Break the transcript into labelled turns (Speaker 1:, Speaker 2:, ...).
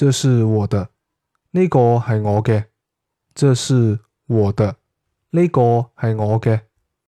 Speaker 1: 这是我的，呢个系我嘅，这是我的，呢个系我嘅。